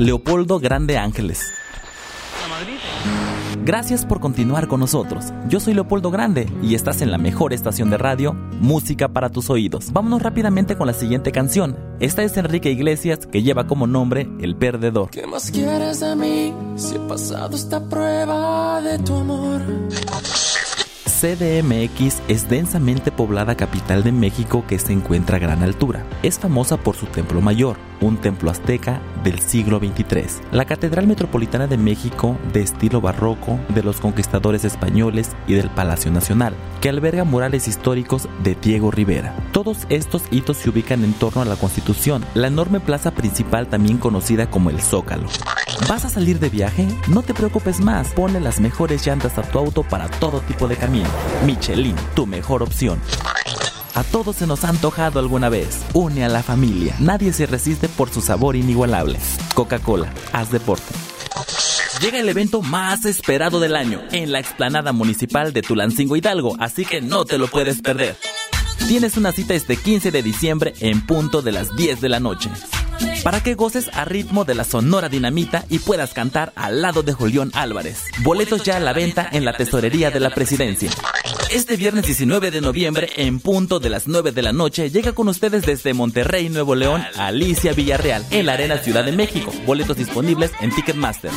Leopoldo Grande Ángeles. Gracias por continuar con nosotros. Yo soy Leopoldo Grande y estás en la mejor estación de radio, música para tus oídos. Vámonos rápidamente con la siguiente canción. Esta es Enrique Iglesias que lleva como nombre El Perdedor. ¿Qué más quieres de mí si he pasado esta prueba de tu amor? CDMX es densamente poblada capital de México que se encuentra a gran altura. Es famosa por su templo mayor, un templo azteca del siglo XXIII. La Catedral Metropolitana de México, de estilo barroco, de los conquistadores españoles y del Palacio Nacional, que alberga murales históricos de Diego Rivera. Todos estos hitos se ubican en torno a la Constitución, la enorme plaza principal también conocida como el Zócalo. ¿Vas a salir de viaje? No te preocupes más, ponle las mejores llantas a tu auto para todo tipo de camino. Michelin, tu mejor opción. A todos se nos ha antojado alguna vez. Une a la familia. Nadie se resiste por su sabor inigualable. Coca-Cola, haz deporte. Llega el evento más esperado del año en la explanada municipal de Tulancingo Hidalgo, así que no te lo puedes perder. Tienes una cita este 15 de diciembre en punto de las 10 de la noche para que goces a ritmo de la sonora dinamita y puedas cantar al lado de Julián Álvarez. Boletos ya a la venta en la tesorería de la presidencia. Este viernes 19 de noviembre, en punto de las 9 de la noche, llega con ustedes desde Monterrey, Nuevo León, Alicia Villarreal, en la Arena Ciudad de México. Boletos disponibles en Ticketmaster.